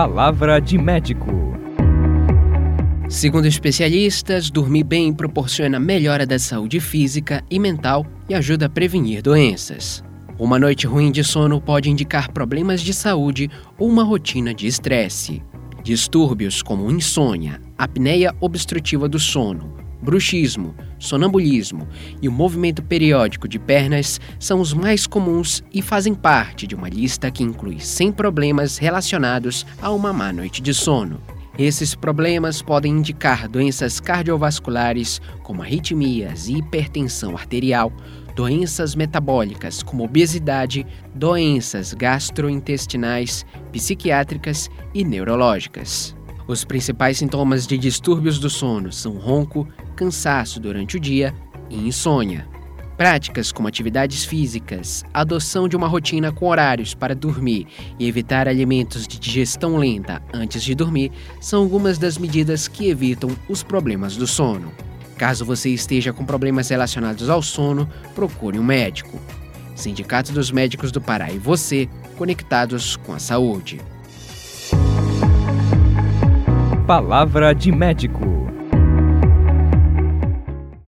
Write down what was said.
Palavra de médico. Segundo especialistas, dormir bem proporciona melhora da saúde física e mental e ajuda a prevenir doenças. Uma noite ruim de sono pode indicar problemas de saúde ou uma rotina de estresse. Distúrbios como insônia, apneia obstrutiva do sono, bruxismo, sonambulismo e o movimento periódico de pernas são os mais comuns e fazem parte de uma lista que inclui 100 problemas relacionados a uma má noite de sono. Esses problemas podem indicar doenças cardiovasculares, como arritmias e hipertensão arterial, doenças metabólicas, como obesidade, doenças gastrointestinais, psiquiátricas e neurológicas. Os principais sintomas de distúrbios do sono são ronco, cansaço durante o dia e insônia. Práticas como atividades físicas, adoção de uma rotina com horários para dormir e evitar alimentos de digestão lenta antes de dormir são algumas das medidas que evitam os problemas do sono. Caso você esteja com problemas relacionados ao sono, procure um médico. Sindicato dos Médicos do Pará e você, conectados com a saúde. Palavra de médico.